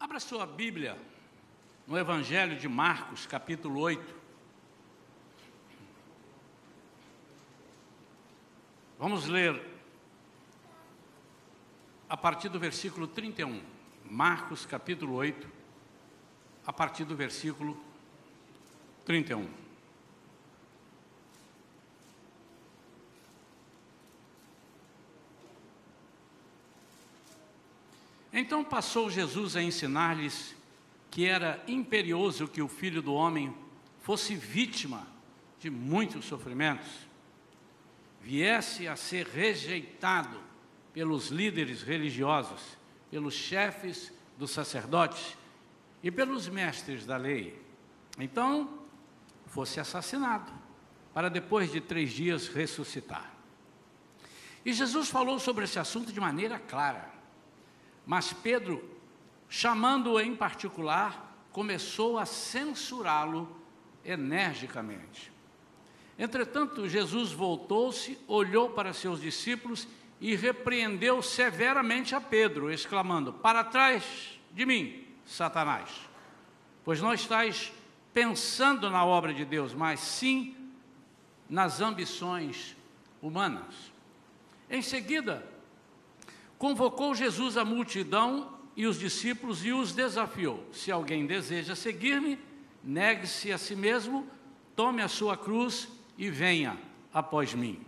Abra sua Bíblia no Evangelho de Marcos, capítulo 8. Vamos ler a partir do versículo 31. Marcos, capítulo 8, a partir do versículo 31. Então passou Jesus a ensinar-lhes que era imperioso que o filho do homem fosse vítima de muitos sofrimentos, viesse a ser rejeitado pelos líderes religiosos, pelos chefes dos sacerdotes e pelos mestres da lei. Então, fosse assassinado, para depois de três dias ressuscitar. E Jesus falou sobre esse assunto de maneira clara. Mas Pedro, chamando-o em particular, começou a censurá-lo energicamente. Entretanto, Jesus voltou-se, olhou para seus discípulos e repreendeu severamente a Pedro, exclamando: Para trás de mim, Satanás, pois não estás pensando na obra de Deus, mas sim nas ambições humanas. Em seguida, convocou Jesus a multidão e os discípulos e os desafiou: Se alguém deseja seguir-me, negue-se a si mesmo, tome a sua cruz e venha após mim.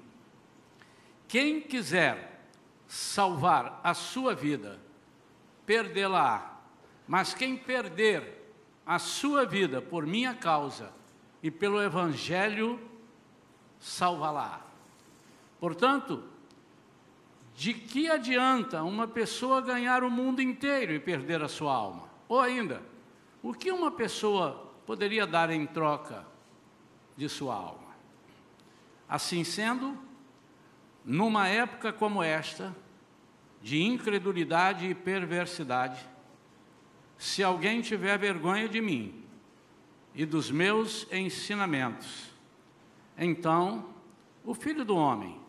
Quem quiser salvar a sua vida, perdê-la. Mas quem perder a sua vida por minha causa e pelo Evangelho, salva-la. Portanto, de que adianta uma pessoa ganhar o mundo inteiro e perder a sua alma? Ou ainda, o que uma pessoa poderia dar em troca de sua alma? Assim sendo, numa época como esta, de incredulidade e perversidade, se alguém tiver vergonha de mim e dos meus ensinamentos, então o filho do homem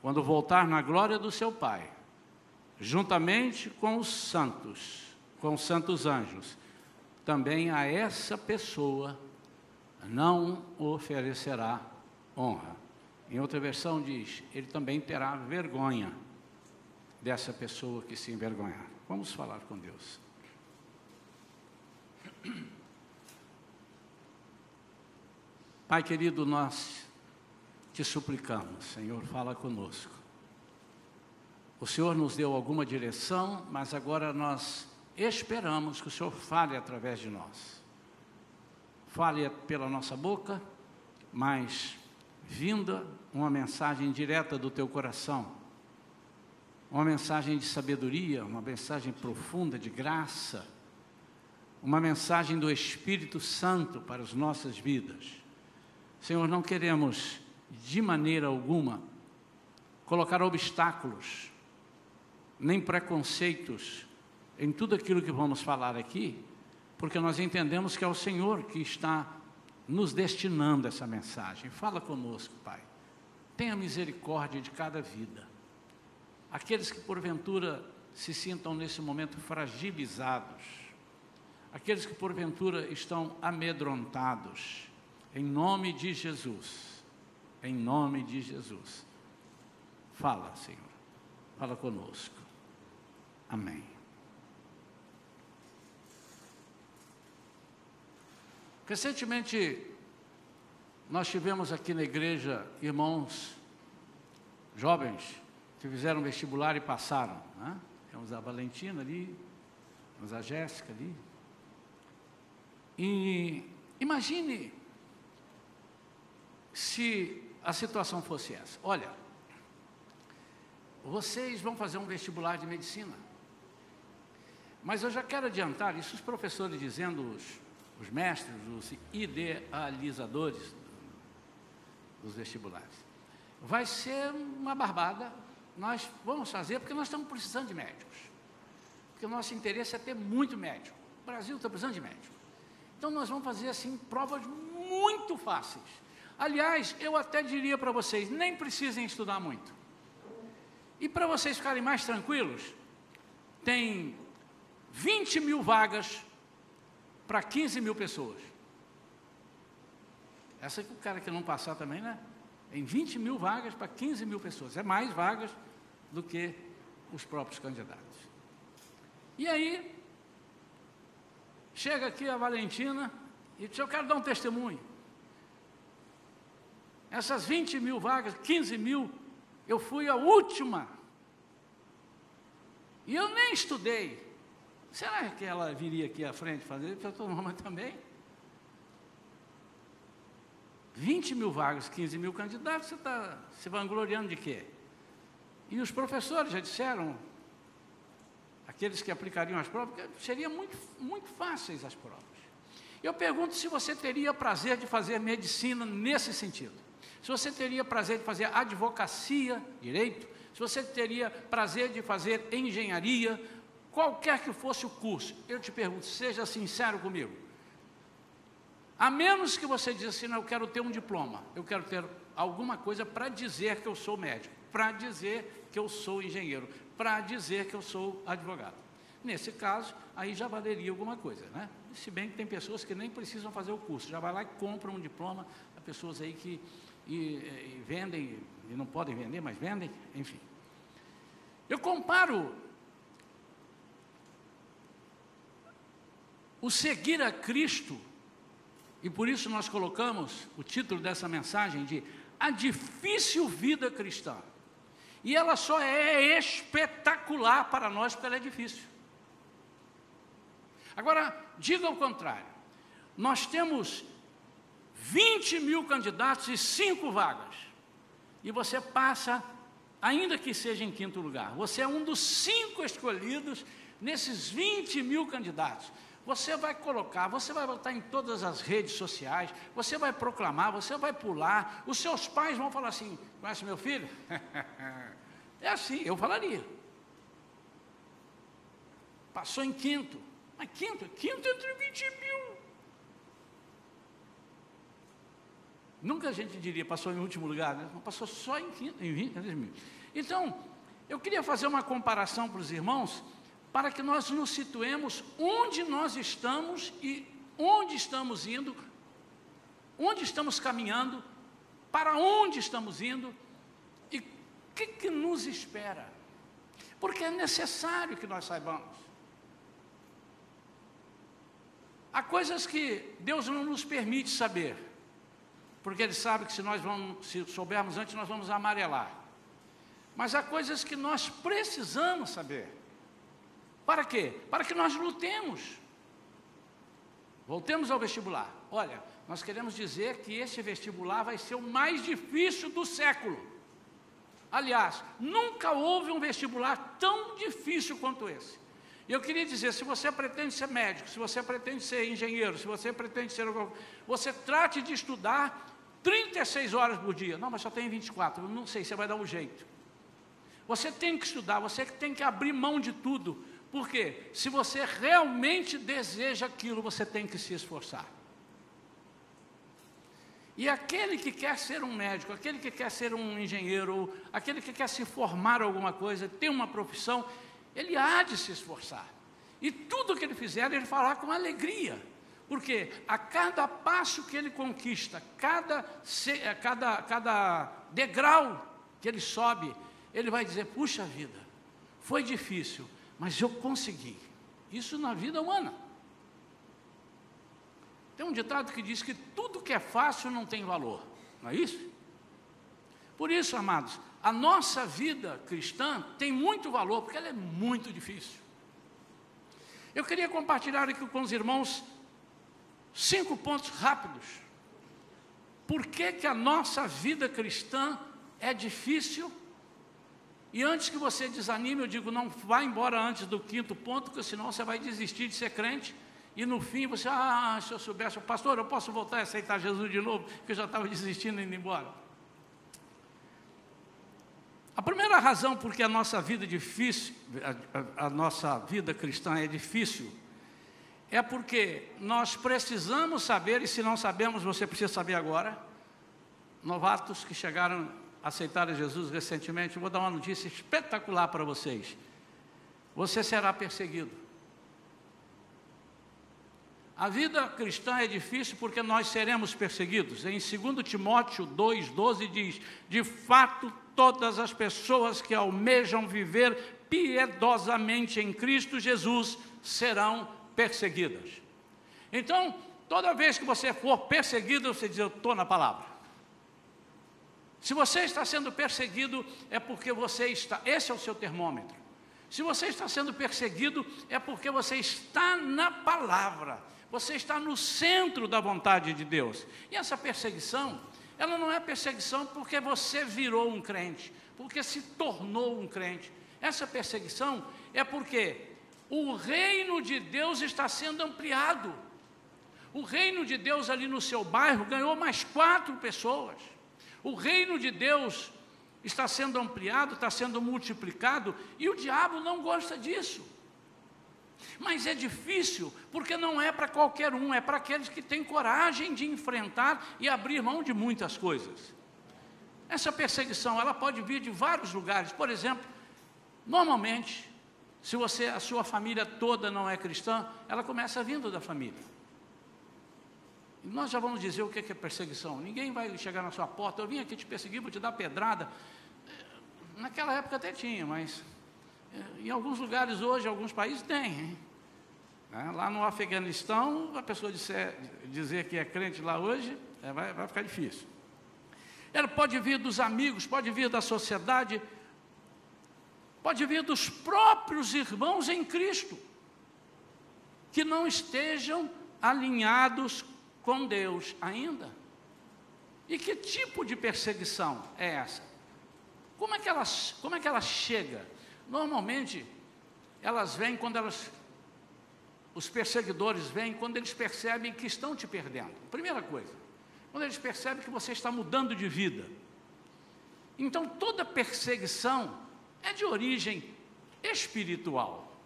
quando voltar na glória do seu Pai, juntamente com os santos, com os santos anjos, também a essa pessoa não oferecerá honra. Em outra versão diz: ele também terá vergonha dessa pessoa que se envergonhar. Vamos falar com Deus. Pai querido, nós te suplicamos, Senhor, fala conosco. O Senhor nos deu alguma direção, mas agora nós esperamos que o Senhor fale através de nós. Fale pela nossa boca, mas vinda uma mensagem direta do teu coração. Uma mensagem de sabedoria, uma mensagem profunda de graça, uma mensagem do Espírito Santo para as nossas vidas. Senhor, não queremos de maneira alguma, colocar obstáculos, nem preconceitos em tudo aquilo que vamos falar aqui, porque nós entendemos que é o Senhor que está nos destinando essa mensagem. Fala conosco, Pai. Tenha misericórdia de cada vida. Aqueles que porventura se sintam nesse momento fragilizados, aqueles que porventura estão amedrontados, em nome de Jesus em nome de Jesus. Fala, Senhor. Fala conosco. Amém. Recentemente, nós tivemos aqui na igreja irmãos jovens que fizeram vestibular e passaram. Né? Temos a Valentina ali, temos a Jéssica ali. E imagine se a situação fosse essa: olha, vocês vão fazer um vestibular de medicina, mas eu já quero adiantar isso, os professores dizendo, os, os mestres, os idealizadores dos vestibulares, vai ser uma barbada. Nós vamos fazer porque nós estamos precisando de médicos. Porque o nosso interesse é ter muito médico. O Brasil está precisando de médico. Então nós vamos fazer assim provas muito fáceis Aliás, eu até diria para vocês, nem precisem estudar muito. E para vocês ficarem mais tranquilos, tem 20 mil vagas para 15 mil pessoas. Essa que o cara que não passar também, né? Em 20 mil vagas para 15 mil pessoas. É mais vagas do que os próprios candidatos. E aí, chega aqui a Valentina e diz: Eu quero dar um testemunho. Essas 20 mil vagas, 15 mil, eu fui a última. E eu nem estudei. Será que ela viria aqui à frente fazer? Pastor Norma também. 20 mil vagas, 15 mil candidatos, você está se vangloriando de quê? E os professores já disseram, aqueles que aplicariam as provas, que seriam muito, muito fáceis as provas. Eu pergunto se você teria prazer de fazer medicina nesse sentido. Se você teria prazer de fazer advocacia, direito, se você teria prazer de fazer engenharia, qualquer que fosse o curso, eu te pergunto, seja sincero comigo. A menos que você diga assim, não, eu quero ter um diploma, eu quero ter alguma coisa para dizer que eu sou médico, para dizer que eu sou engenheiro, para dizer que eu sou advogado. Nesse caso, aí já valeria alguma coisa, né? Se bem que tem pessoas que nem precisam fazer o curso, já vai lá e compram um diploma, há pessoas aí que e, e vendem, e não podem vender, mas vendem, enfim. Eu comparo O seguir a Cristo, e por isso nós colocamos o título dessa mensagem de A Difícil Vida Cristã. E ela só é espetacular para nós porque ela é difícil. Agora, diga o contrário. Nós temos 20 mil candidatos e 5 vagas. E você passa, ainda que seja em quinto lugar. Você é um dos cinco escolhidos nesses 20 mil candidatos. Você vai colocar, você vai botar em todas as redes sociais, você vai proclamar, você vai pular, os seus pais vão falar assim: conhece meu filho? é assim, eu falaria. Passou em quinto. Mas quinto, quinto entre 20 mil. Nunca a gente diria passou em último lugar, né? passou só em quinto, em 20 mil. Então, eu queria fazer uma comparação para os irmãos para que nós nos situemos onde nós estamos e onde estamos indo, onde estamos caminhando, para onde estamos indo e o que, que nos espera. Porque é necessário que nós saibamos. Há coisas que Deus não nos permite saber, porque Ele sabe que se nós vamos, se soubermos antes, nós vamos amarelar. Mas há coisas que nós precisamos saber. Para quê? Para que nós lutemos. Voltemos ao vestibular. Olha, nós queremos dizer que esse vestibular vai ser o mais difícil do século. Aliás, nunca houve um vestibular tão difícil quanto esse. E eu queria dizer, se você pretende ser médico, se você pretende ser engenheiro, se você pretende ser... Você trate de estudar 36 horas por dia. Não, mas só tem 24. Eu não sei, você vai dar um jeito. Você tem que estudar, você tem que abrir mão de tudo porque se você realmente deseja aquilo, você tem que se esforçar. E aquele que quer ser um médico, aquele que quer ser um engenheiro, aquele que quer se formar alguma coisa, ter uma profissão, ele há de se esforçar. E tudo que ele fizer, ele fará com alegria. Porque a cada passo que ele conquista, cada, cada, cada degrau que ele sobe, ele vai dizer: puxa vida, foi difícil, mas eu consegui. Isso na vida humana. Tem um ditado que diz que tudo que é fácil não tem valor, não é isso? Por isso, amados, a nossa vida cristã tem muito valor, porque ela é muito difícil. Eu queria compartilhar aqui com os irmãos cinco pontos rápidos. Por que, que a nossa vida cristã é difícil e antes que você desanime, eu digo, não vá embora antes do quinto ponto, porque senão você vai desistir de ser crente. E no fim você, ah, se eu soubesse, pastor, eu posso voltar a aceitar Jesus de novo, porque eu já estava desistindo e indo embora. A primeira razão por que a nossa vida é difícil, a, a, a nossa vida cristã é difícil, é porque nós precisamos saber, e se não sabemos, você precisa saber agora, novatos que chegaram aceitaram Jesus recentemente, vou dar uma notícia espetacular para vocês. Você será perseguido. A vida cristã é difícil porque nós seremos perseguidos. Em 2 Timóteo 2,12 diz: De fato, todas as pessoas que almejam viver piedosamente em Cristo Jesus serão perseguidas. Então, toda vez que você for perseguido, você diz: Eu estou na palavra. Se você está sendo perseguido, é porque você está, esse é o seu termômetro. Se você está sendo perseguido, é porque você está na palavra. Você está no centro da vontade de Deus. E essa perseguição, ela não é perseguição porque você virou um crente, porque se tornou um crente. Essa perseguição é porque o reino de Deus está sendo ampliado. O reino de Deus ali no seu bairro ganhou mais quatro pessoas. O reino de Deus está sendo ampliado, está sendo multiplicado, e o diabo não gosta disso. Mas é difícil, porque não é para qualquer um, é para aqueles que têm coragem de enfrentar e abrir mão de muitas coisas. Essa perseguição, ela pode vir de vários lugares. Por exemplo, normalmente, se você, a sua família toda não é cristã, ela começa vindo da família. Nós já vamos dizer o que é perseguição. Ninguém vai chegar na sua porta, eu vim aqui te perseguir, vou te dar pedrada. Naquela época até tinha, mas eh, em alguns lugares hoje, alguns países tem. Hein? Né? Lá no Afeganistão, a pessoa disser, dizer que é crente lá hoje, é, vai, vai ficar difícil. Ela pode vir dos amigos, pode vir da sociedade, pode vir dos próprios irmãos em Cristo, que não estejam alinhados com Deus ainda. E que tipo de perseguição é essa? Como é que ela, como é que ela chega? Normalmente, elas vêm quando elas os perseguidores vêm quando eles percebem que estão te perdendo. Primeira coisa, quando eles percebem que você está mudando de vida. Então, toda perseguição é de origem espiritual.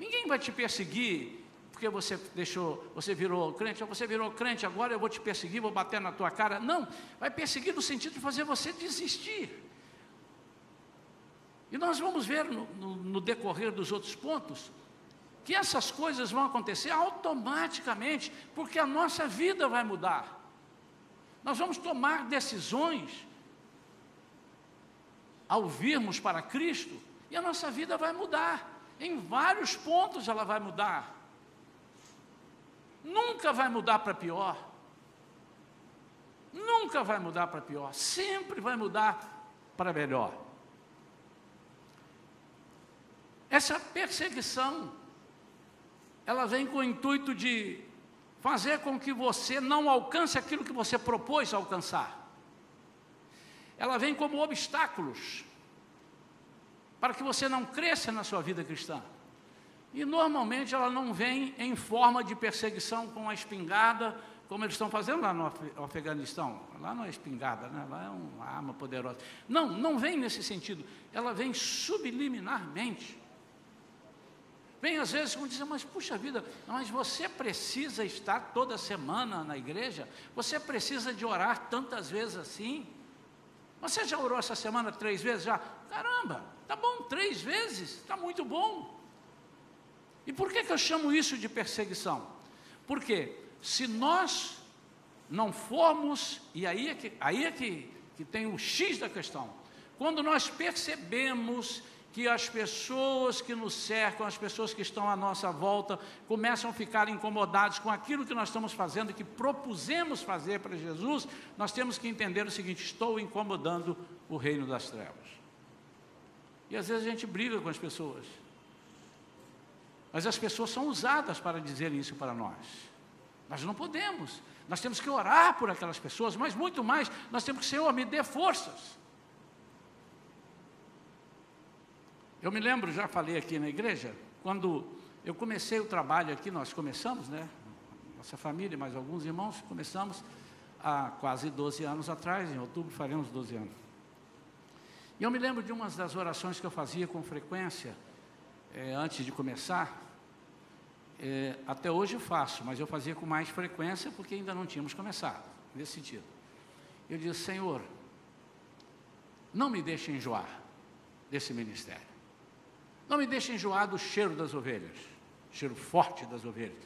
Ninguém vai te perseguir porque você deixou, você virou crente, você virou crente, agora eu vou te perseguir, vou bater na tua cara. Não, vai perseguir no sentido de fazer você desistir. E nós vamos ver no, no, no decorrer dos outros pontos que essas coisas vão acontecer automaticamente, porque a nossa vida vai mudar. Nós vamos tomar decisões ao virmos para Cristo e a nossa vida vai mudar. Em vários pontos ela vai mudar. Nunca vai mudar para pior. Nunca vai mudar para pior. Sempre vai mudar para melhor. Essa perseguição ela vem com o intuito de fazer com que você não alcance aquilo que você propôs alcançar. Ela vem como obstáculos para que você não cresça na sua vida cristã. E normalmente ela não vem em forma de perseguição com a espingarda, como eles estão fazendo lá no Afeganistão. Lá não é espingarda, né? lá é uma arma poderosa. Não, não vem nesse sentido. Ela vem subliminarmente Vem às vezes como dizer, mas puxa vida, mas você precisa estar toda semana na igreja? Você precisa de orar tantas vezes assim? Você já orou essa semana três vezes já? Caramba, tá bom, três vezes, está muito bom. E por que, que eu chamo isso de perseguição? Porque se nós não formos, e aí é que, aí é que, que tem o X da questão, quando nós percebemos que as pessoas que nos cercam, as pessoas que estão à nossa volta, começam a ficar incomodados com aquilo que nós estamos fazendo, que propusemos fazer para Jesus, nós temos que entender o seguinte: estou incomodando o reino das trevas. E às vezes a gente briga com as pessoas, mas as pessoas são usadas para dizer isso para nós. Nós não podemos, nós temos que orar por aquelas pessoas, mas muito mais, nós temos que, Senhor, me dê forças. Eu me lembro, já falei aqui na igreja, quando eu comecei o trabalho aqui, nós começamos, né? Nossa família, mais alguns irmãos, começamos há quase 12 anos atrás, em outubro faremos 12 anos. E eu me lembro de uma das orações que eu fazia com frequência, é, antes de começar, é, até hoje faço, mas eu fazia com mais frequência porque ainda não tínhamos começado, nesse sentido. Eu disse, Senhor, não me deixe enjoar desse ministério. Não me deixe enjoar do cheiro das ovelhas, cheiro forte das ovelhas.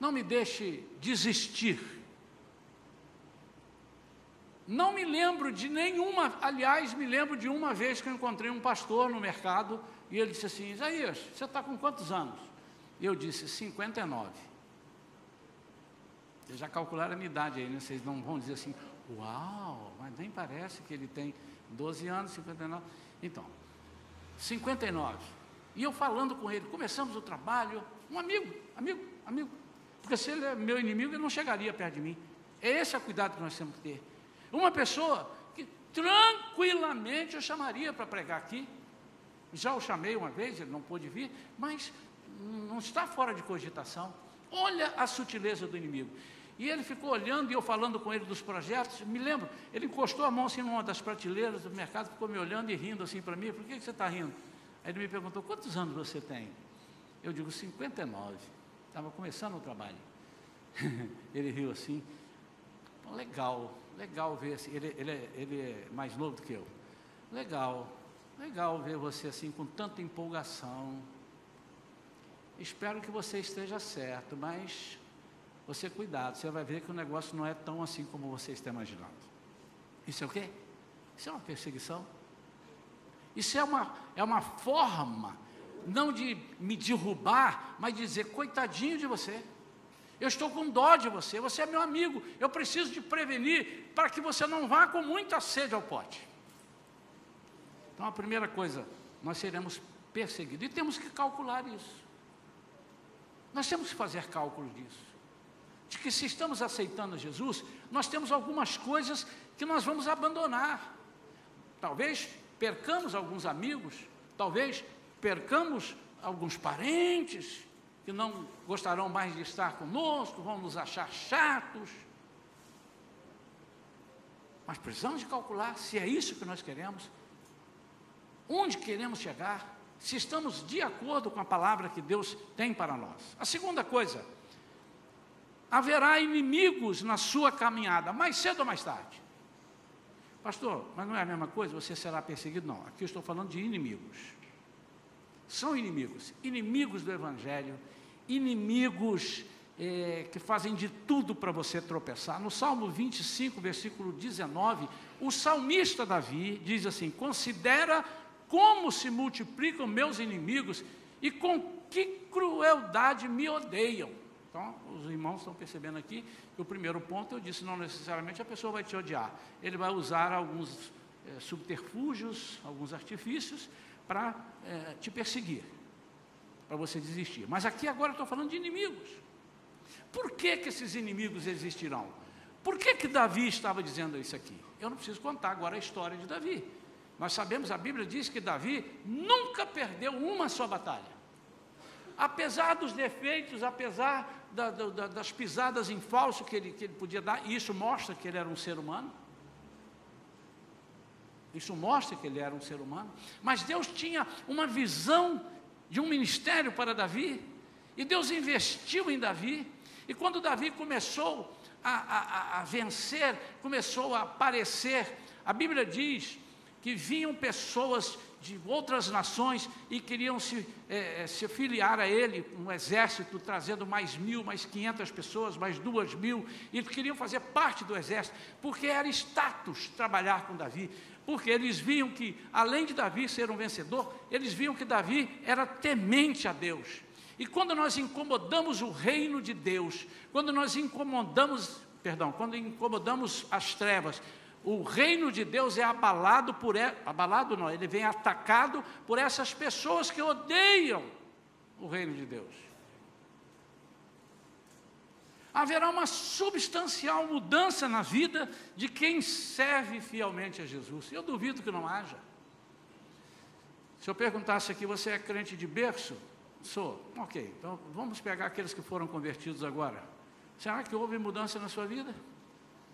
Não me deixe desistir. Não me lembro de nenhuma, aliás, me lembro de uma vez que eu encontrei um pastor no mercado e ele disse assim: Isaías, você está com quantos anos? Eu disse: 59. Vocês já calcularam a minha idade aí, né? Vocês não vão dizer assim: Uau, mas nem parece que ele tem 12 anos, 59. Então, 59. E eu falando com ele, começamos o trabalho, um amigo, amigo, amigo. Porque se ele é meu inimigo, ele não chegaria perto de mim. Esse é o cuidado que nós temos que ter. Uma pessoa que tranquilamente eu chamaria para pregar aqui. Já o chamei uma vez, ele não pôde vir, mas não está fora de cogitação. Olha a sutileza do inimigo. E ele ficou olhando e eu falando com ele dos projetos. Me lembro, ele encostou a mão assim numa das prateleiras do mercado, ficou me olhando e rindo assim para mim. Por que, que você está rindo? Aí ele me perguntou: quantos anos você tem? Eu digo: 59. Estava começando o trabalho. ele riu assim. Legal, legal ver assim. Ele, ele, é, ele é mais novo do que eu. Legal, legal ver você assim com tanta empolgação. Espero que você esteja certo, mas você cuidado, você vai ver que o negócio não é tão assim como você está imaginando. Isso é o quê? Isso é uma perseguição. Isso é uma, é uma forma, não de me derrubar, mas de dizer, coitadinho de você. Eu estou com dó de você, você é meu amigo, eu preciso te prevenir para que você não vá com muita sede ao pote. Então a primeira coisa, nós seremos perseguidos e temos que calcular isso. Nós temos que fazer cálculo disso de que se estamos aceitando Jesus, nós temos algumas coisas que nós vamos abandonar. Talvez percamos alguns amigos, talvez percamos alguns parentes que não gostarão mais de estar conosco, vão nos achar chatos. Mas precisamos de calcular se é isso que nós queremos, onde queremos chegar, se estamos de acordo com a palavra que Deus tem para nós. A segunda coisa, haverá inimigos na sua caminhada, mais cedo ou mais tarde. Pastor, mas não é a mesma coisa? Você será perseguido? Não, aqui eu estou falando de inimigos. São inimigos, inimigos do Evangelho, inimigos é, que fazem de tudo para você tropeçar. No Salmo 25, versículo 19, o salmista Davi diz assim: Considera como se multiplicam meus inimigos e com que crueldade me odeiam. Então, os irmãos estão percebendo aqui que o primeiro ponto eu disse, não necessariamente a pessoa vai te odiar. Ele vai usar alguns é, subterfúgios, alguns artifícios para é, te perseguir, para você desistir. Mas aqui agora estou falando de inimigos. Por que, que esses inimigos existirão? Por que, que Davi estava dizendo isso aqui? Eu não preciso contar agora a história de Davi. Nós sabemos, a Bíblia diz que Davi nunca perdeu uma só batalha. Apesar dos defeitos, apesar da, da, das pisadas em falso que ele, que ele podia dar, e isso mostra que ele era um ser humano. Isso mostra que ele era um ser humano. Mas Deus tinha uma visão de um ministério para Davi, e Deus investiu em Davi, e quando Davi começou a, a, a vencer, começou a aparecer, a Bíblia diz que vinham pessoas de outras nações e queriam se, é, se filiar a ele, um exército, trazendo mais mil, mais quinhentas pessoas, mais duas mil, e queriam fazer parte do exército, porque era status trabalhar com Davi, porque eles viam que, além de Davi ser um vencedor, eles viam que Davi era temente a Deus. E quando nós incomodamos o reino de Deus, quando nós incomodamos, perdão, quando incomodamos as trevas, o reino de Deus é abalado por abalado não, ele vem atacado por essas pessoas que odeiam o reino de Deus. Haverá uma substancial mudança na vida de quem serve fielmente a Jesus. Eu duvido que não haja. Se eu perguntasse aqui, você é crente de berço? Sou. Ok, então vamos pegar aqueles que foram convertidos agora. Será que houve mudança na sua vida?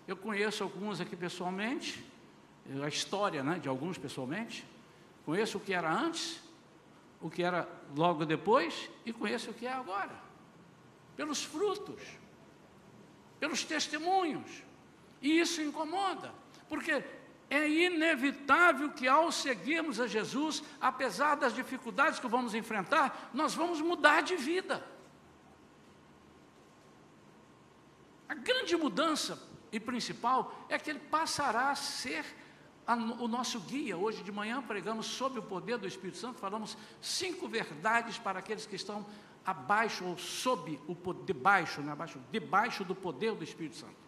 Eu conheço alguns aqui pessoalmente, a história né, de alguns pessoalmente. Conheço o que era antes, o que era logo depois e conheço o que é agora. Pelos frutos, pelos testemunhos. E isso incomoda, porque é inevitável que ao seguirmos a Jesus, apesar das dificuldades que vamos enfrentar, nós vamos mudar de vida. grande mudança e principal é que ele passará a ser a, o nosso guia. Hoje de manhã pregamos sobre o poder do Espírito Santo, falamos cinco verdades para aqueles que estão abaixo ou sob o poder, debaixo, né, abaixo, debaixo do poder do Espírito Santo.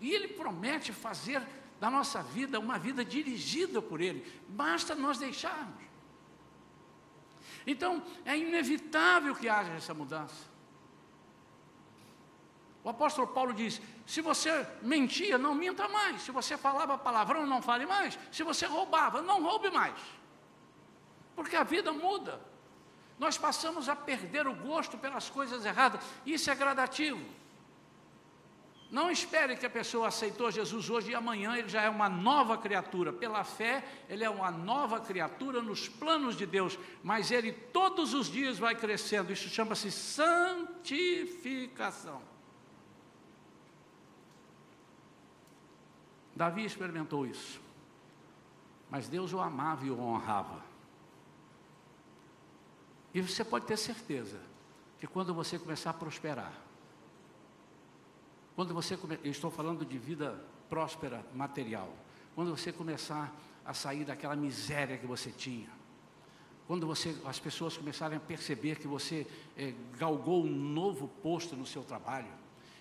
E ele promete fazer da nossa vida uma vida dirigida por ele. Basta nós deixarmos. Então, é inevitável que haja essa mudança. O apóstolo Paulo diz: se você mentia, não minta mais. Se você falava palavrão, não fale mais. Se você roubava, não roube mais. Porque a vida muda. Nós passamos a perder o gosto pelas coisas erradas. Isso é gradativo. Não espere que a pessoa aceitou Jesus hoje e amanhã ele já é uma nova criatura. Pela fé, ele é uma nova criatura nos planos de Deus, mas ele todos os dias vai crescendo. Isso chama-se santificação. Davi experimentou isso, mas Deus o amava e o honrava. E você pode ter certeza que quando você começar a prosperar, quando você, eu estou falando de vida próspera material, quando você começar a sair daquela miséria que você tinha, quando você, as pessoas começarem a perceber que você é, galgou um novo posto no seu trabalho,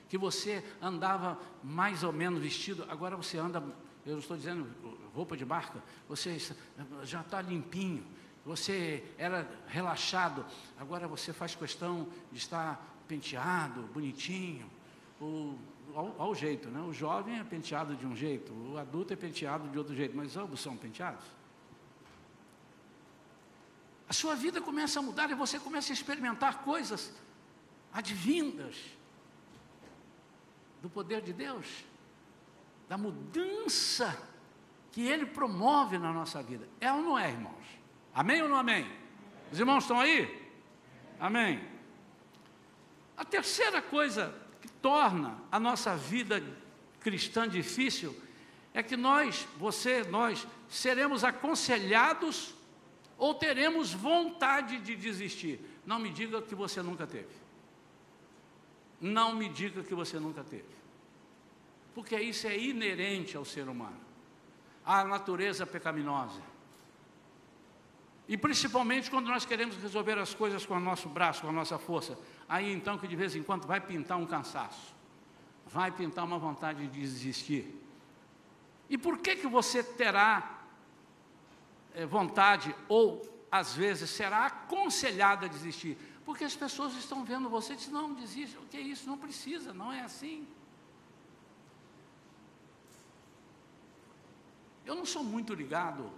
que você andava mais ou menos vestido, agora você anda, eu estou dizendo roupa de marca, você já está limpinho, você era relaxado, agora você faz questão de estar penteado, bonitinho, ao, ao, jeito, né? O jovem é penteado de um jeito, o adulto é penteado de outro jeito, mas ambos são penteados. A sua vida começa a mudar e você começa a experimentar coisas advindas do poder de Deus, da mudança que Ele promove na nossa vida. É ou não é, irmãos? Amém ou não amém? Os irmãos estão aí? Amém. A terceira coisa torna a nossa vida cristã difícil é que nós, você, nós, seremos aconselhados ou teremos vontade de desistir. Não me diga que você nunca teve. Não me diga que você nunca teve. Porque isso é inerente ao ser humano, à natureza pecaminosa. E principalmente quando nós queremos resolver as coisas com o nosso braço, com a nossa força. Aí então que de vez em quando vai pintar um cansaço, vai pintar uma vontade de desistir. E por que que você terá é, vontade ou às vezes será aconselhado a desistir? Porque as pessoas estão vendo você e dizem, não, desista, o que é isso? Não precisa, não é assim. Eu não sou muito ligado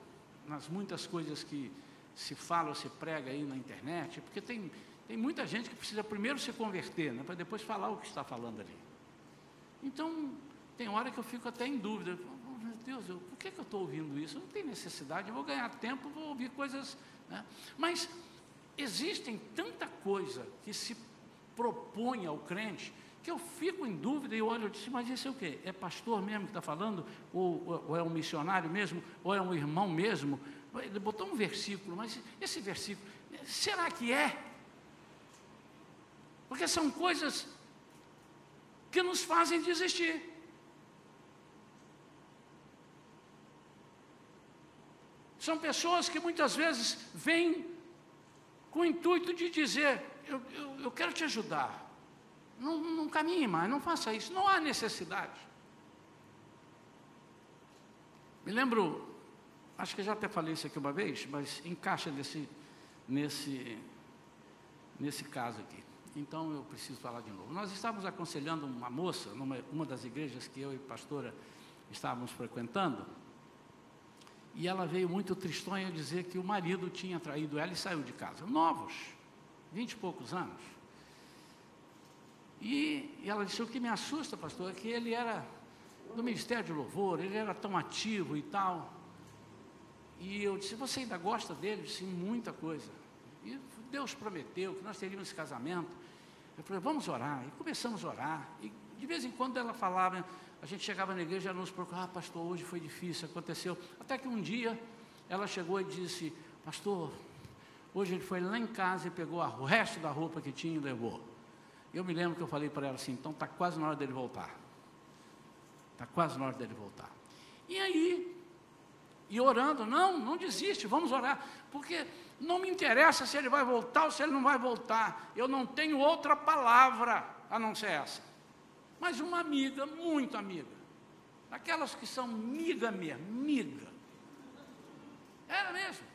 nas muitas coisas que se fala ou se prega aí na internet, porque tem tem muita gente que precisa primeiro se converter, né, para depois falar o que está falando ali. Então, tem hora que eu fico até em dúvida. Oh, meu Deus, eu, por que, que eu estou ouvindo isso? Não tem necessidade, eu vou ganhar tempo, vou ouvir coisas. Né? Mas existem tanta coisa que se propõe ao crente que eu fico em dúvida e olho e disse, mas isso é o quê? É pastor mesmo que está falando? Ou, ou, é um missionário mesmo? Ou é um irmão mesmo? Ele botou um versículo, mas esse versículo, será que é? Porque são coisas que nos fazem desistir. São pessoas que muitas vezes vêm com o intuito de dizer: eu, eu, eu quero te ajudar. Não, não caminhe mais, não faça isso, não há necessidade. Me lembro, acho que já até falei isso aqui uma vez, mas encaixa nesse, nesse, nesse caso aqui então eu preciso falar de novo. Nós estávamos aconselhando uma moça, numa uma das igrejas que eu e a pastora estávamos frequentando, e ela veio muito tristonha dizer que o marido tinha traído ela e saiu de casa. Novos, vinte e poucos anos. E, e ela disse: O que me assusta, pastor, é que ele era do Ministério de Louvor, ele era tão ativo e tal. E eu disse: Você ainda gosta dele? Sim, muita coisa. E Deus prometeu que nós teríamos esse casamento. Eu falei, vamos orar. E começamos a orar. E de vez em quando ela falava, a gente chegava na igreja e ela nos procurava, ah, pastor, hoje foi difícil, aconteceu. Até que um dia ela chegou e disse, pastor, hoje ele foi lá em casa e pegou o resto da roupa que tinha e levou. Eu me lembro que eu falei para ela assim, então está quase na hora dele voltar. Está quase na hora dele voltar. E aí, e orando, não, não desiste, vamos orar, porque não me interessa se ele vai voltar ou se ele não vai voltar. Eu não tenho outra palavra a não ser essa. Mas uma amiga, muito amiga, aquelas que são miga mesmo, miga. Era mesmo.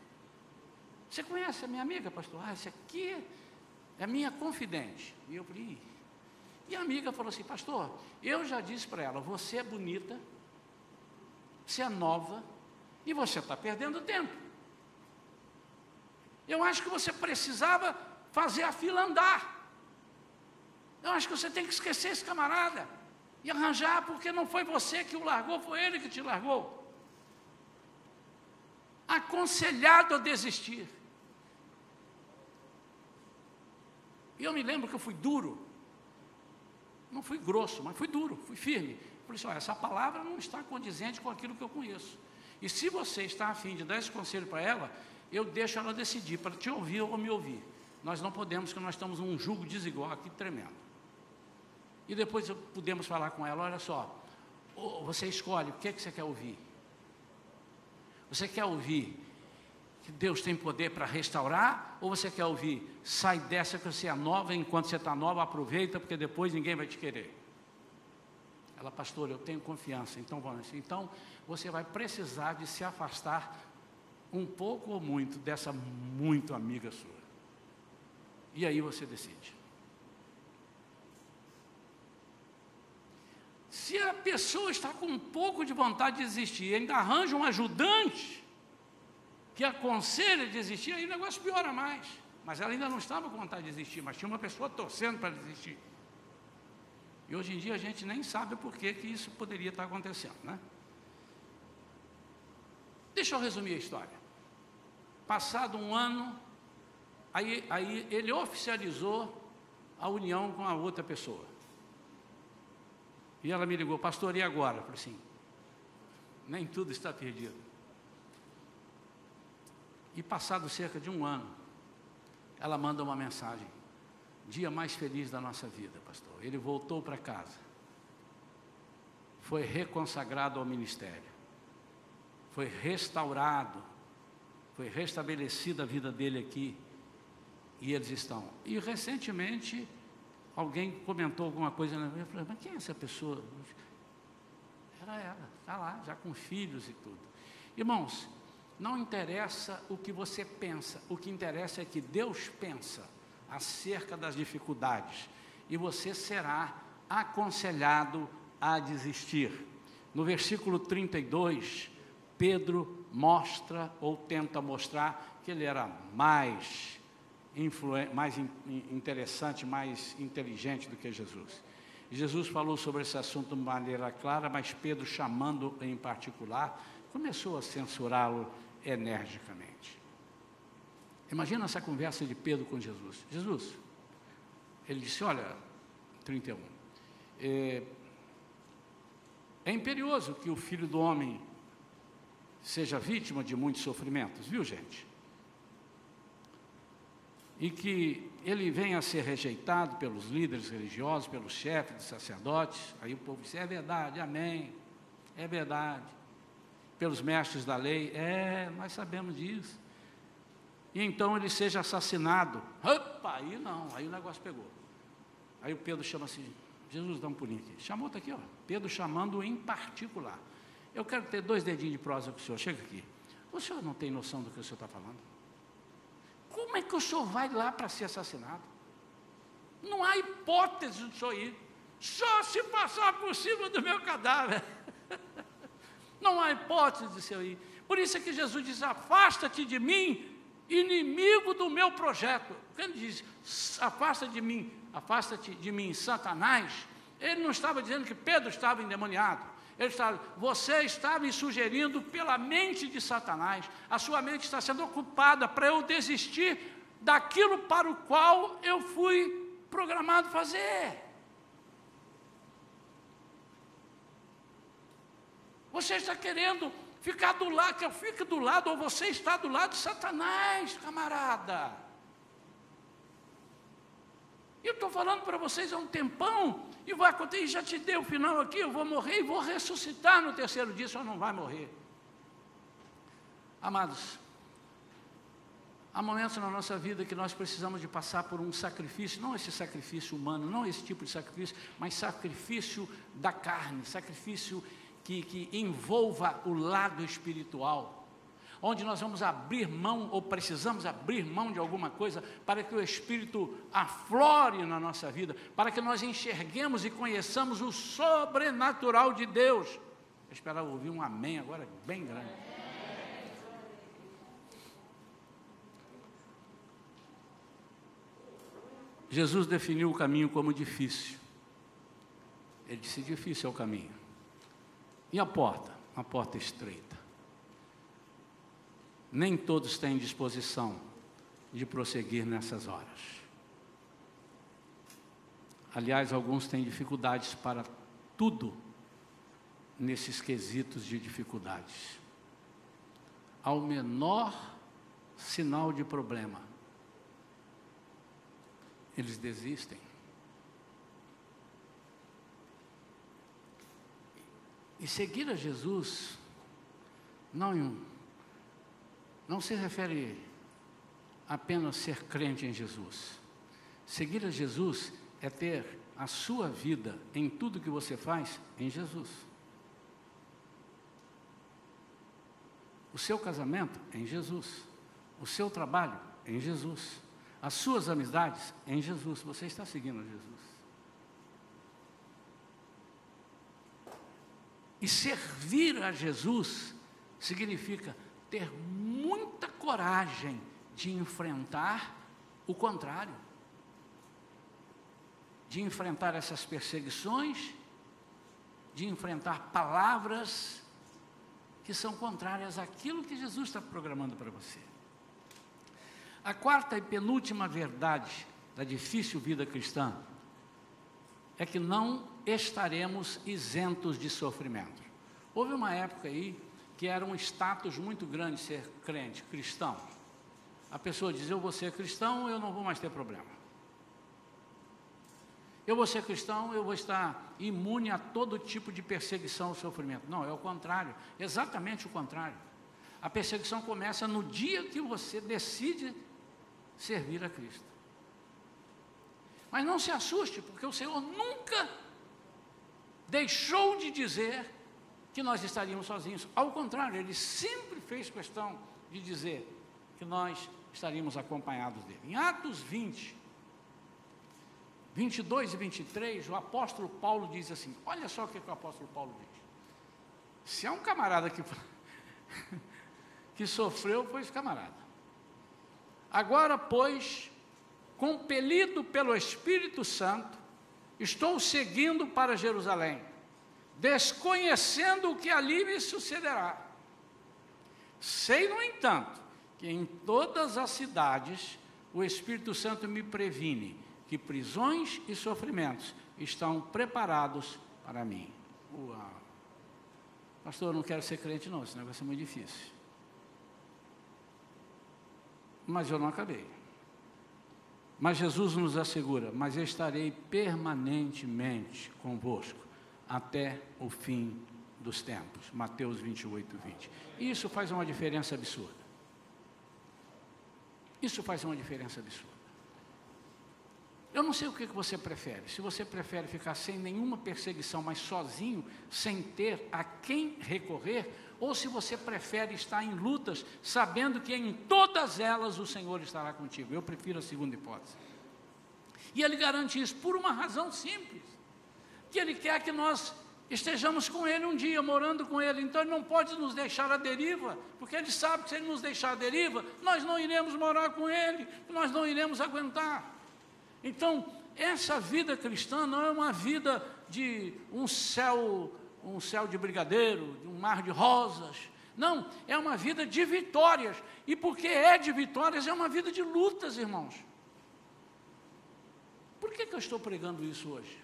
Você conhece a minha amiga, pastor? Ah, esse aqui é minha confidente. E eu falei, e a amiga falou assim, pastor, eu já disse para ela, você é bonita, você é nova e você está perdendo tempo. Eu acho que você precisava fazer a fila andar. Eu acho que você tem que esquecer esse camarada e arranjar, porque não foi você que o largou, foi ele que te largou. Aconselhado a desistir. E eu me lembro que eu fui duro. Não fui grosso, mas fui duro, fui firme. Falei assim: olha, essa palavra não está condizente com aquilo que eu conheço. E se você está afim de dar esse conselho para ela, eu deixo ela decidir para te ouvir ou me ouvir. Nós não podemos, porque nós estamos um julgo desigual aqui tremendo. E depois podemos falar com ela, olha só, você escolhe o que, é que você quer ouvir. Você quer ouvir que Deus tem poder para restaurar, ou você quer ouvir, sai dessa que você é nova, enquanto você está nova, aproveita, porque depois ninguém vai te querer. Ela, pastor, eu tenho confiança, então vamos. Então, você vai precisar de se afastar um pouco ou muito dessa muito amiga sua. E aí você decide. Se a pessoa está com um pouco de vontade de desistir, ainda arranja um ajudante que aconselha desistir, aí o negócio piora mais. Mas ela ainda não estava com vontade de desistir, mas tinha uma pessoa torcendo para desistir. E hoje em dia a gente nem sabe por que, que isso poderia estar acontecendo, né? Deixa eu resumir a história. Passado um ano, aí, aí ele oficializou a união com a outra pessoa. E ela me ligou, pastor, e agora? Eu falei assim, nem tudo está perdido. E passado cerca de um ano, ela manda uma mensagem. Dia mais feliz da nossa vida, pastor. Ele voltou para casa. Foi reconsagrado ao ministério. Foi restaurado foi restabelecida a vida dele aqui e eles estão. E recentemente alguém comentou alguma coisa na minha, falei, mas quem é essa pessoa? Era ela, está lá, já com filhos e tudo. Irmãos, não interessa o que você pensa, o que interessa é que Deus pensa acerca das dificuldades e você será aconselhado a desistir. No versículo 32, Pedro mostra ou tenta mostrar que ele era mais, mais interessante, mais inteligente do que Jesus. Jesus falou sobre esse assunto de maneira clara, mas Pedro, chamando em particular, começou a censurá-lo energicamente. Imagina essa conversa de Pedro com Jesus. Jesus, ele disse: Olha, 31, é, é imperioso que o filho do homem seja vítima de muitos sofrimentos, viu gente? E que ele venha a ser rejeitado pelos líderes religiosos, pelos chefes de sacerdotes. Aí o povo diz: é verdade, amém, é verdade. Pelos mestres da lei, é, nós sabemos disso. E então ele seja assassinado. Opa, aí não, aí o negócio pegou. Aí o Pedro chama assim: Jesus, dá um pulinho aqui. Chamou, está aqui, ó. Pedro chamando em particular. Eu quero ter dois dedinhos de prosa com o senhor. Chega aqui. O senhor não tem noção do que o senhor está falando? Como é que o senhor vai lá para ser assassinado? Não há hipótese do senhor ir. Só se passar por cima do meu cadáver. Não há hipótese de senhor ir. Por isso é que Jesus diz: Afasta-te de mim, inimigo do meu projeto. Quando ele diz: Afasta de mim, afasta-te de mim, Satanás. Ele não estava dizendo que Pedro estava endemoniado. Ele está, você está me sugerindo pela mente de Satanás, a sua mente está sendo ocupada para eu desistir daquilo para o qual eu fui programado fazer. Você está querendo ficar do lado, que eu fique do lado, ou você está do lado de Satanás, camarada. Eu estou falando para vocês há um tempão, e vai acontecer, já te dei o final aqui, eu vou morrer e vou ressuscitar no terceiro dia, só não vai morrer. Amados, há momentos na nossa vida que nós precisamos de passar por um sacrifício, não esse sacrifício humano, não esse tipo de sacrifício, mas sacrifício da carne, sacrifício que, que envolva o lado espiritual onde nós vamos abrir mão ou precisamos abrir mão de alguma coisa para que o Espírito aflore na nossa vida, para que nós enxerguemos e conheçamos o sobrenatural de Deus. Eu esperava ouvir um amém agora bem grande. Jesus definiu o caminho como difícil. Ele disse: difícil é o caminho. E a porta? Uma porta estreita nem todos têm disposição de prosseguir nessas horas. Aliás, alguns têm dificuldades para tudo nesses quesitos de dificuldades. Ao menor sinal de problema, eles desistem. E seguir a Jesus não não se refere apenas ser crente em Jesus. Seguir a Jesus é ter a sua vida em tudo que você faz em Jesus. O seu casamento em Jesus. O seu trabalho em Jesus. As suas amizades em Jesus. Você está seguindo a Jesus. E servir a Jesus significa ter muita coragem de enfrentar o contrário, de enfrentar essas perseguições, de enfrentar palavras que são contrárias àquilo que Jesus está programando para você. A quarta e penúltima verdade da difícil vida cristã é que não estaremos isentos de sofrimento. Houve uma época aí que era um status muito grande ser crente, cristão. A pessoa diz: Eu vou ser cristão, eu não vou mais ter problema. Eu vou ser cristão, eu vou estar imune a todo tipo de perseguição ou sofrimento. Não, é o contrário, exatamente o contrário. A perseguição começa no dia que você decide servir a Cristo. Mas não se assuste, porque o Senhor nunca deixou de dizer que nós estaríamos sozinhos. Ao contrário, ele sempre fez questão de dizer que nós estaríamos acompanhados dele. Em Atos 20, 22 e 23, o apóstolo Paulo diz assim: olha só o que, que o apóstolo Paulo diz. Se há um camarada que, que sofreu, foi esse camarada. Agora, pois, compelido pelo Espírito Santo, estou seguindo para Jerusalém desconhecendo o que ali me sucederá. Sei, no entanto, que em todas as cidades o Espírito Santo me previne que prisões e sofrimentos estão preparados para mim. Uau. Pastor, não quero ser crente, não, esse negócio é muito difícil. Mas eu não acabei. Mas Jesus nos assegura: Mas eu estarei permanentemente convosco até o fim dos tempos. Mateus 28, 20. Isso faz uma diferença absurda. Isso faz uma diferença absurda. Eu não sei o que você prefere. Se você prefere ficar sem nenhuma perseguição, mas sozinho, sem ter a quem recorrer, ou se você prefere estar em lutas, sabendo que em todas elas o Senhor estará contigo. Eu prefiro a segunda hipótese. E ele garante isso por uma razão simples que Ele quer que nós estejamos com Ele um dia, morando com Ele. Então Ele não pode nos deixar à deriva, porque Ele sabe que se Ele nos deixar à deriva, nós não iremos morar com Ele, nós não iremos aguentar. Então, essa vida cristã não é uma vida de um céu, um céu de brigadeiro, de um mar de rosas. Não, é uma vida de vitórias. E porque é de vitórias, é uma vida de lutas, irmãos. Por que, que eu estou pregando isso hoje?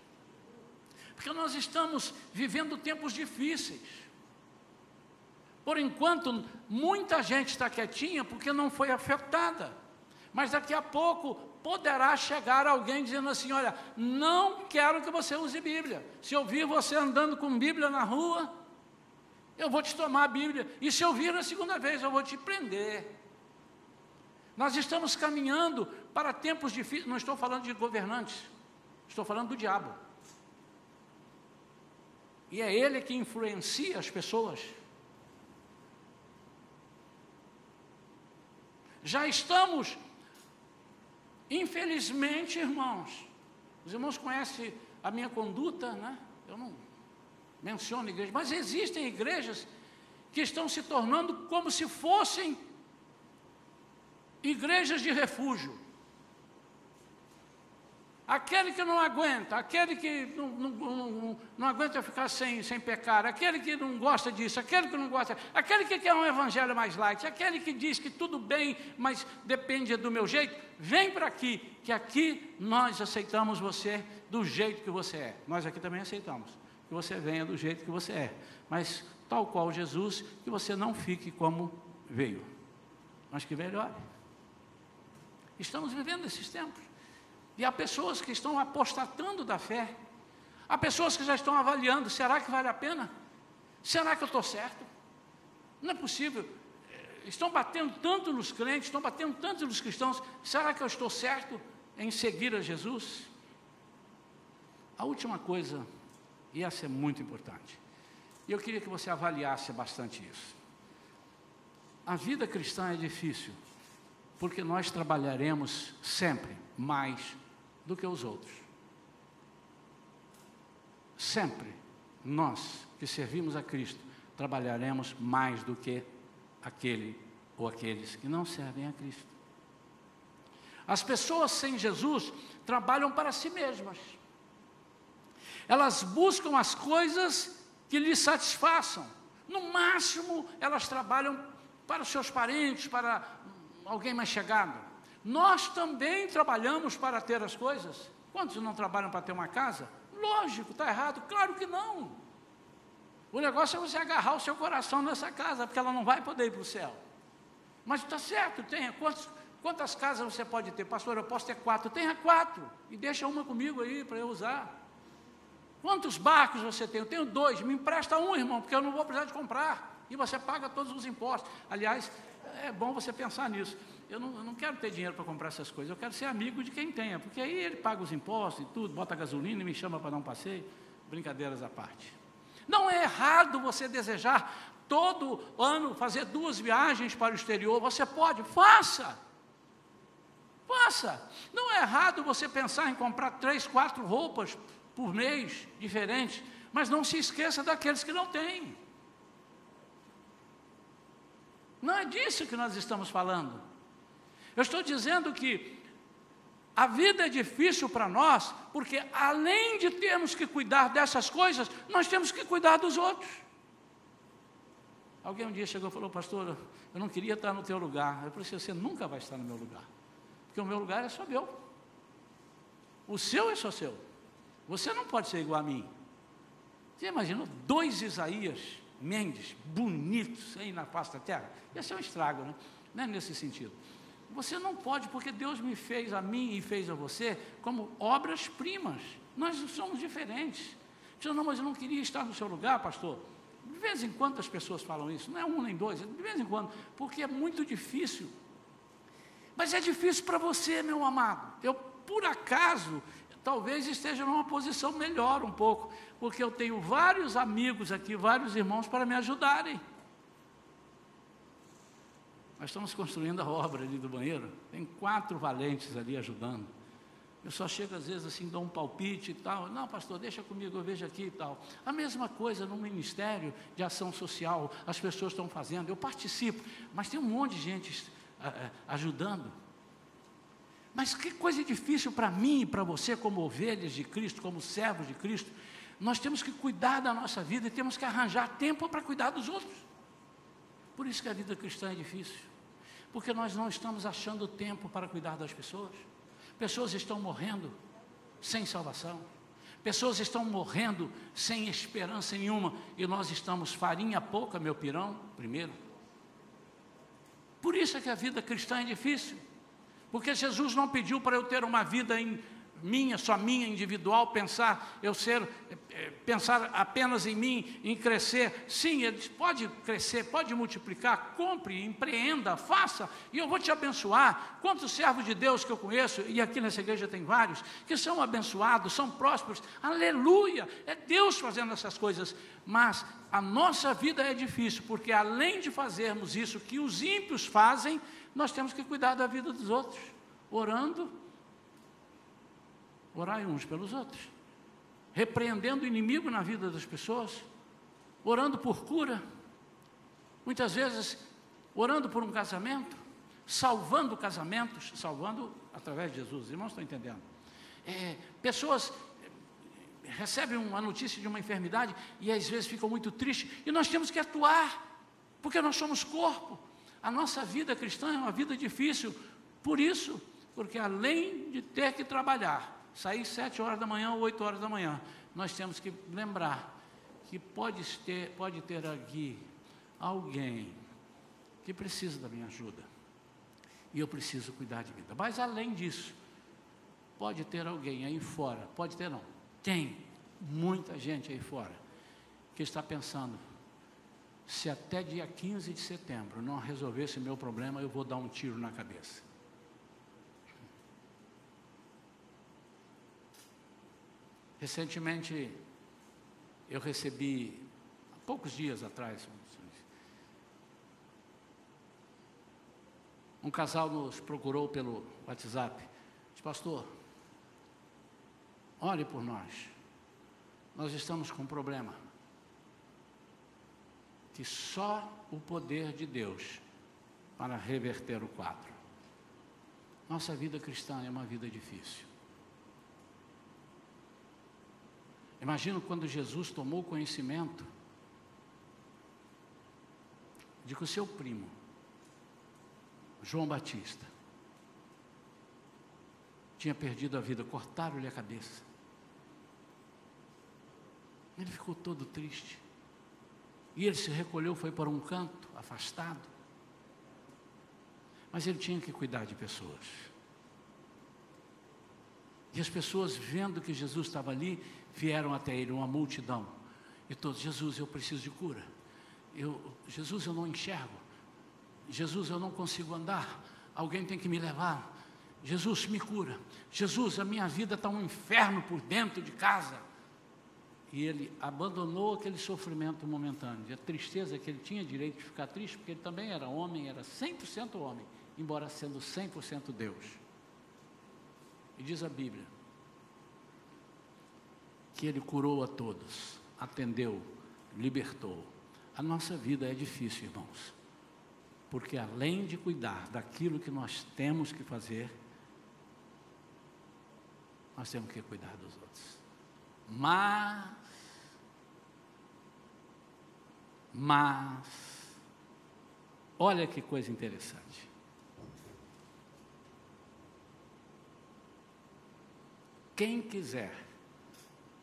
porque nós estamos vivendo tempos difíceis. Por enquanto, muita gente está quietinha porque não foi afetada. Mas daqui a pouco poderá chegar alguém dizendo assim: Olha, não quero que você use Bíblia. Se eu vir você andando com Bíblia na rua, eu vou te tomar a Bíblia. E se eu vir a segunda vez, eu vou te prender. Nós estamos caminhando para tempos difíceis. Não estou falando de governantes, estou falando do diabo. E é ele que influencia as pessoas. Já estamos, infelizmente, irmãos, os irmãos conhecem a minha conduta, né? Eu não menciono igreja, mas existem igrejas que estão se tornando como se fossem igrejas de refúgio. Aquele que não aguenta, aquele que não, não, não, não, aguenta ficar sem, sem pecar, aquele que não gosta disso, aquele que não gosta, aquele que quer um evangelho mais light, aquele que diz que tudo bem, mas depende do meu jeito, vem para aqui, que aqui nós aceitamos você do jeito que você é. Nós aqui também aceitamos que você venha do jeito que você é, mas tal qual Jesus, que você não fique como veio, mas que melhore. Estamos vivendo esses tempos. E há pessoas que estão apostatando da fé. Há pessoas que já estão avaliando: será que vale a pena? Será que eu estou certo? Não é possível. Estão batendo tanto nos crentes, estão batendo tanto nos cristãos. Será que eu estou certo em seguir a Jesus? A última coisa, e essa é muito importante, e eu queria que você avaliasse bastante isso. A vida cristã é difícil, porque nós trabalharemos sempre mais do que os outros. Sempre nós que servimos a Cristo trabalharemos mais do que aquele ou aqueles que não servem a Cristo. As pessoas sem Jesus trabalham para si mesmas. Elas buscam as coisas que lhes satisfaçam. No máximo, elas trabalham para os seus parentes, para alguém mais chegado. Nós também trabalhamos para ter as coisas. Quantos não trabalham para ter uma casa? Lógico, está errado? Claro que não. O negócio é você agarrar o seu coração nessa casa, porque ela não vai poder ir para o céu. Mas está certo, tenha. Quantos, quantas casas você pode ter? Pastor, eu posso ter quatro. Tenha quatro. E deixa uma comigo aí para eu usar. Quantos barcos você tem? Eu tenho dois. Me empresta um, irmão, porque eu não vou precisar de comprar. E você paga todos os impostos. Aliás, é bom você pensar nisso eu não, eu não quero ter dinheiro para comprar essas coisas, eu quero ser amigo de quem tenha, porque aí ele paga os impostos e tudo, bota gasolina e me chama para dar um passeio. Brincadeiras à parte. Não é errado você desejar todo ano fazer duas viagens para o exterior, você pode, faça. Faça. Não é errado você pensar em comprar três, quatro roupas por mês diferentes, mas não se esqueça daqueles que não têm. Não é disso que nós estamos falando. Eu estou dizendo que a vida é difícil para nós, porque além de termos que cuidar dessas coisas, nós temos que cuidar dos outros. Alguém um dia chegou e falou, pastor, eu não queria estar no teu lugar. Eu falei, assim, você nunca vai estar no meu lugar, porque o meu lugar é só meu. O seu é só seu. Você não pode ser igual a mim. Você imagina dois Isaías Mendes, bonitos aí na da terra? Ia ser um estrago, né? Não é nesse sentido. Você não pode, porque Deus me fez a mim e fez a você como obras-primas. Nós somos diferentes. Você não, mas eu não queria estar no seu lugar, pastor. De vez em quando as pessoas falam isso, não é um nem dois, é de vez em quando, porque é muito difícil. Mas é difícil para você, meu amado. Eu, por acaso, talvez esteja numa posição melhor um pouco, porque eu tenho vários amigos aqui, vários irmãos para me ajudarem. Nós estamos construindo a obra ali do banheiro, tem quatro valentes ali ajudando. Eu só chego às vezes assim, dou um palpite e tal. Não, pastor, deixa comigo, eu vejo aqui e tal. A mesma coisa no Ministério de Ação Social, as pessoas estão fazendo, eu participo, mas tem um monte de gente uh, ajudando. Mas que coisa difícil para mim e para você, como ovelhas de Cristo, como servos de Cristo. Nós temos que cuidar da nossa vida e temos que arranjar tempo para cuidar dos outros. Por isso que a vida cristã é difícil. Porque nós não estamos achando tempo para cuidar das pessoas. Pessoas estão morrendo sem salvação. Pessoas estão morrendo sem esperança nenhuma. E nós estamos farinha pouca, meu pirão, primeiro. Por isso é que a vida cristã é difícil. Porque Jesus não pediu para eu ter uma vida em minha, só minha, individual, pensar, eu ser, eh, pensar apenas em mim, em crescer. Sim, ele pode crescer, pode multiplicar, compre, empreenda, faça, e eu vou te abençoar. Quantos servos de Deus que eu conheço, e aqui nessa igreja tem vários, que são abençoados, são prósperos, aleluia, é Deus fazendo essas coisas, mas a nossa vida é difícil, porque além de fazermos isso que os ímpios fazem, nós temos que cuidar da vida dos outros, orando, orai uns pelos outros, repreendendo o inimigo na vida das pessoas, orando por cura, muitas vezes orando por um casamento, salvando casamentos, salvando através de Jesus, irmãos estão entendendo? É, pessoas é, recebem uma notícia de uma enfermidade e às vezes ficam muito tristes, e nós temos que atuar, porque nós somos corpo. A nossa vida cristã é uma vida difícil, por isso, porque além de ter que trabalhar, sair sete horas da manhã ou oito horas da manhã, nós temos que lembrar que pode ter, pode ter aqui alguém que precisa da minha ajuda. E eu preciso cuidar de vida. Mas além disso, pode ter alguém aí fora, pode ter não, tem muita gente aí fora que está pensando, se até dia 15 de setembro não resolver esse meu problema, eu vou dar um tiro na cabeça. Recentemente, eu recebi, há poucos dias atrás, um casal nos procurou pelo WhatsApp. Disse, pastor, ore por nós. Nós estamos com um problema. Que só o poder de Deus para reverter o quadro. Nossa vida cristã é uma vida difícil. Imagino quando Jesus tomou conhecimento de que o seu primo, João Batista, tinha perdido a vida, cortaram-lhe a cabeça. Ele ficou todo triste. E ele se recolheu, foi para um canto, afastado. Mas ele tinha que cuidar de pessoas. E as pessoas, vendo que Jesus estava ali, vieram até ele, uma multidão. E todos, Jesus, eu preciso de cura. Eu, Jesus, eu não enxergo. Jesus, eu não consigo andar. Alguém tem que me levar. Jesus, me cura. Jesus, a minha vida está um inferno por dentro de casa. E ele abandonou aquele sofrimento momentâneo, a tristeza que ele tinha direito de ficar triste, porque ele também era homem, era 100% homem, embora sendo 100% Deus. E diz a Bíblia que Ele curou a todos, atendeu, libertou. A nossa vida é difícil, irmãos, porque além de cuidar daquilo que nós temos que fazer, nós temos que cuidar dos outros. Mas, mas, olha que coisa interessante. Quem quiser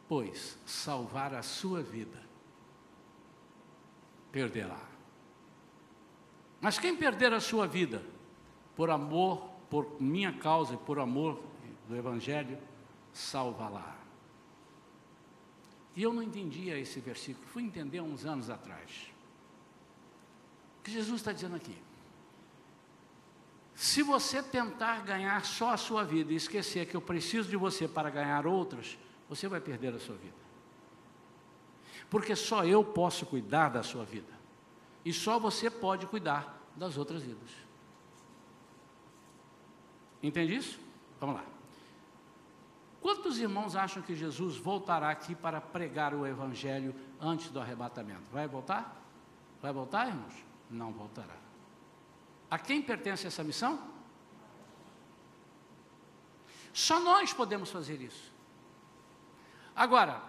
pois, salvar a sua vida, perderá. Mas quem perder a sua vida, por amor, por minha causa e por amor do Evangelho, salva-la. E eu não entendia esse versículo, fui entender uns anos atrás. O que Jesus está dizendo aqui? Se você tentar ganhar só a sua vida e esquecer que eu preciso de você para ganhar outras, você vai perder a sua vida. Porque só eu posso cuidar da sua vida. E só você pode cuidar das outras vidas. Entende isso? Vamos lá. Quantos irmãos acham que Jesus voltará aqui para pregar o Evangelho antes do arrebatamento? Vai voltar? Vai voltar, irmãos? Não voltará. A quem pertence essa missão? Só nós podemos fazer isso. Agora,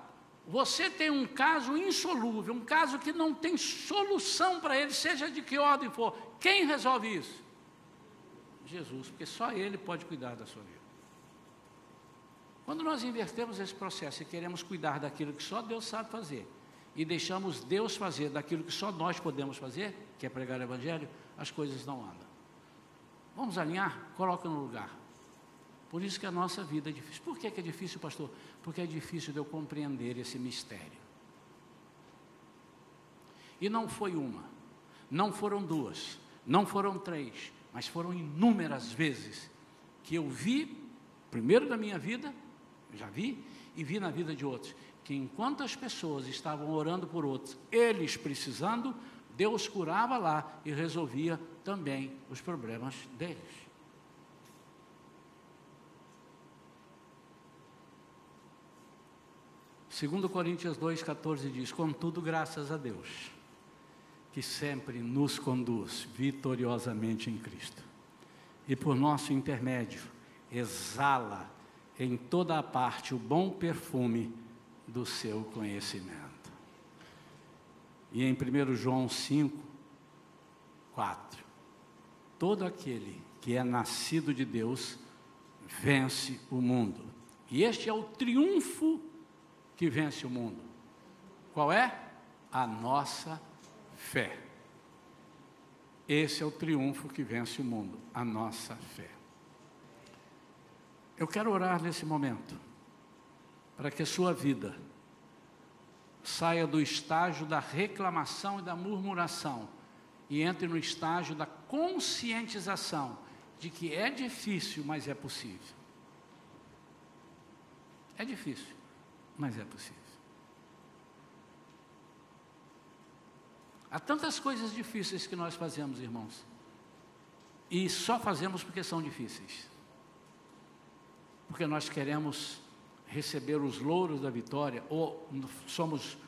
você tem um caso insolúvel, um caso que não tem solução para ele, seja de que ordem for. Quem resolve isso? Jesus, porque só Ele pode cuidar da sua vida. Quando nós invertemos esse processo e queremos cuidar daquilo que só Deus sabe fazer, e deixamos Deus fazer daquilo que só nós podemos fazer, que é pregar o Evangelho, as coisas não andam. Vamos alinhar? Coloca no lugar. Por isso que a nossa vida é difícil. Por que é difícil, pastor? Porque é difícil de eu compreender esse mistério. E não foi uma, não foram duas, não foram três, mas foram inúmeras vezes que eu vi, primeiro da minha vida, já vi, e vi na vida de outros, que enquanto as pessoas estavam orando por outros, eles precisando, Deus curava lá e resolvia também os problemas deles. Segundo Coríntios 2,14 diz, contudo, graças a Deus, que sempre nos conduz vitoriosamente em Cristo. E por nosso intermédio, exala em toda a parte o bom perfume do seu conhecimento. E em 1 João 5, 4, todo aquele que é nascido de Deus vence o mundo. E este é o triunfo que vence o mundo. Qual é? A nossa fé. Esse é o triunfo que vence o mundo, a nossa fé. Eu quero orar nesse momento, para que a sua vida saia do estágio da reclamação e da murmuração e entre no estágio da conscientização de que é difícil, mas é possível. É difícil, mas é possível. Há tantas coisas difíceis que nós fazemos, irmãos, e só fazemos porque são difíceis. Porque nós queremos receber os louros da vitória, ou somos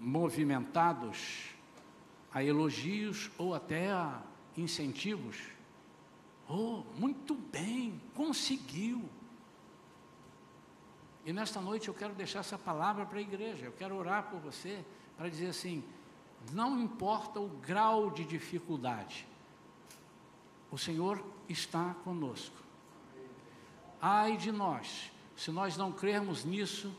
movimentados a elogios ou até a incentivos. Oh, muito bem, conseguiu. E nesta noite eu quero deixar essa palavra para a igreja, eu quero orar por você, para dizer assim: não importa o grau de dificuldade, o Senhor está conosco. Ai de nós, se nós não crermos nisso,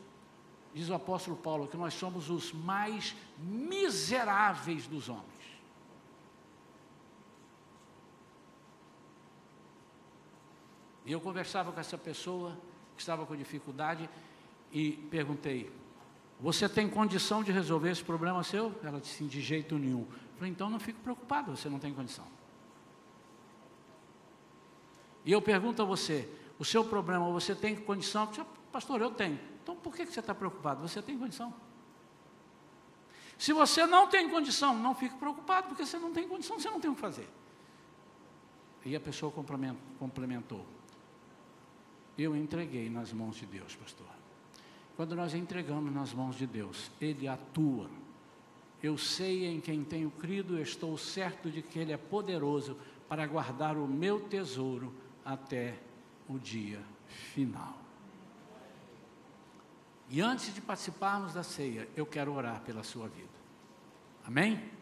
diz o apóstolo Paulo, que nós somos os mais miseráveis dos homens. E eu conversava com essa pessoa que estava com dificuldade e perguntei: você tem condição de resolver esse problema seu? Ela disse, de jeito nenhum. Eu falei, então não fique preocupado, você não tem condição. E eu pergunto a você, o seu problema, você tem condição? Pastor, eu tenho. Então por que você está preocupado? Você tem condição? Se você não tem condição, não fique preocupado, porque você não tem condição, você não tem o que fazer. E a pessoa complementou. Eu entreguei nas mãos de Deus, pastor. Quando nós entregamos nas mãos de Deus, Ele atua. Eu sei em quem tenho crido, estou certo de que Ele é poderoso para guardar o meu tesouro até o dia final. E antes de participarmos da ceia, eu quero orar pela sua vida. Amém?